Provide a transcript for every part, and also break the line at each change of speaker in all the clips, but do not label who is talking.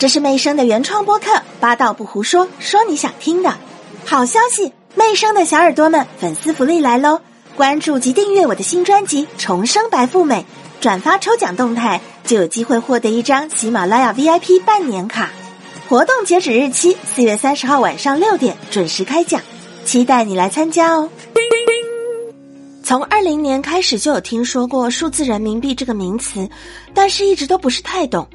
这是媚生的原创播客，八道不胡说，说你想听的。好消息，媚生的小耳朵们，粉丝福利来喽！关注及订阅我的新专辑《重生白富美》，转发抽奖动态，就有机会获得一张喜马拉雅 VIP 半年卡。活动截止日期四月三十号晚上六点准时开奖，期待你来参加哦。从二零年开始就有听说过数字人民币这个名词，但是一直都不是太懂。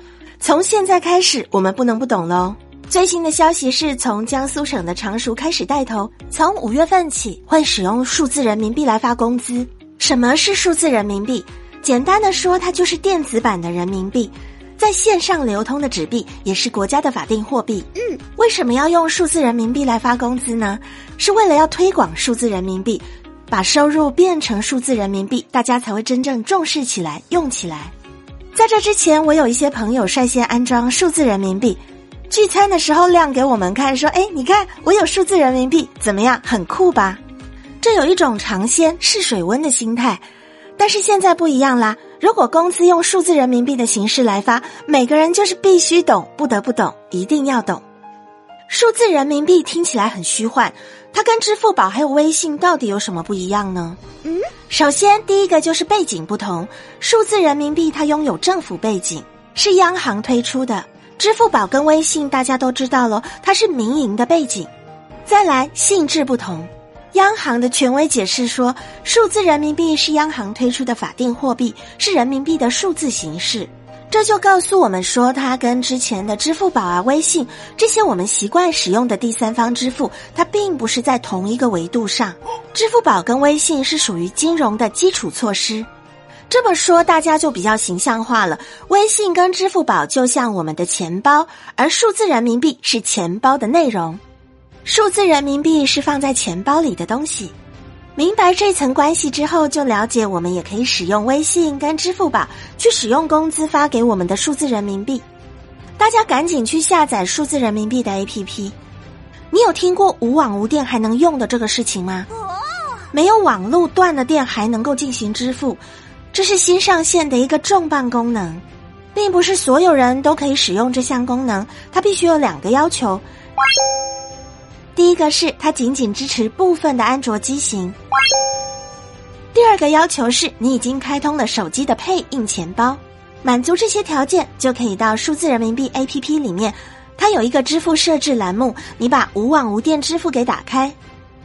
从现在开始，我们不能不懂喽。最新的消息是从江苏省的常熟开始带头，从五月份起会使用数字人民币来发工资。什么是数字人民币？简单的说，它就是电子版的人民币，在线上流通的纸币，也是国家的法定货币。嗯，为什么要用数字人民币来发工资呢？是为了要推广数字人民币，把收入变成数字人民币，大家才会真正重视起来，用起来。在这之前，我有一些朋友率先安装数字人民币，聚餐的时候亮给我们看，说：“哎，你看我有数字人民币，怎么样？很酷吧？”这有一种尝鲜试水温的心态。但是现在不一样啦，如果公司用数字人民币的形式来发，每个人就是必须懂，不得不懂，一定要懂。数字人民币听起来很虚幻，它跟支付宝还有微信到底有什么不一样呢？嗯。首先，第一个就是背景不同。数字人民币它拥有政府背景，是央行推出的；支付宝跟微信大家都知道了，它是民营的背景。再来，性质不同。央行的权威解释说，数字人民币是央行推出的法定货币，是人民币的数字形式。这就告诉我们说，它跟之前的支付宝啊、微信这些我们习惯使用的第三方支付，它并不是在同一个维度上。支付宝跟微信是属于金融的基础措施，这么说大家就比较形象化了。微信跟支付宝就像我们的钱包，而数字人民币是钱包的内容，数字人民币是放在钱包里的东西。明白这层关系之后，就了解我们也可以使用微信跟支付宝去使用工资发给我们的数字人民币。大家赶紧去下载数字人民币的 APP。你有听过无网无电还能用的这个事情吗？没有网络断了电还能够进行支付，这是新上线的一个重磅功能，并不是所有人都可以使用这项功能，它必须有两个要求。第一个是它仅仅支持部分的安卓机型。第二个要求是你已经开通了手机的配印钱包，满足这些条件就可以到数字人民币 APP 里面，它有一个支付设置栏目，你把无网无电支付给打开，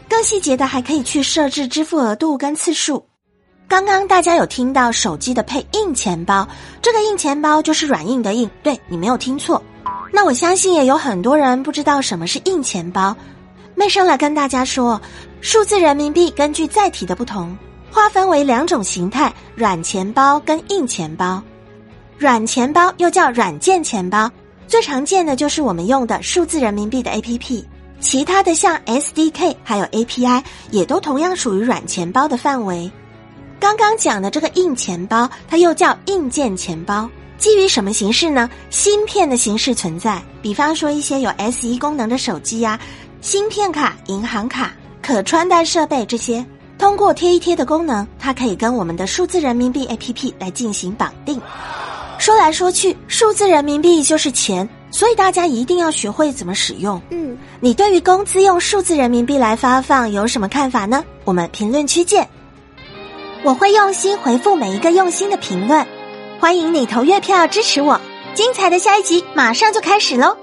更细节的还可以去设置支付额度跟次数。刚刚大家有听到手机的配硬钱包，这个硬钱包就是软硬的硬，对你没有听错。那我相信也有很多人不知道什么是硬钱包。妹生来跟大家说，数字人民币根据载体的不同，划分为两种形态：软钱包跟硬钱包。软钱包又叫软件钱包，最常见的就是我们用的数字人民币的 APP，其他的像 SDK 还有 API 也都同样属于软钱包的范围。刚刚讲的这个硬钱包，它又叫硬件钱包，基于什么形式呢？芯片的形式存在，比方说一些有 SE 功能的手机呀。芯片卡、银行卡、可穿戴设备这些，通过贴一贴的功能，它可以跟我们的数字人民币 APP 来进行绑定。说来说去，数字人民币就是钱，所以大家一定要学会怎么使用。嗯，你对于工资用数字人民币来发放有什么看法呢？我们评论区见。我会用心回复每一个用心的评论，欢迎你投月票支持我。精彩的下一集马上就开始喽！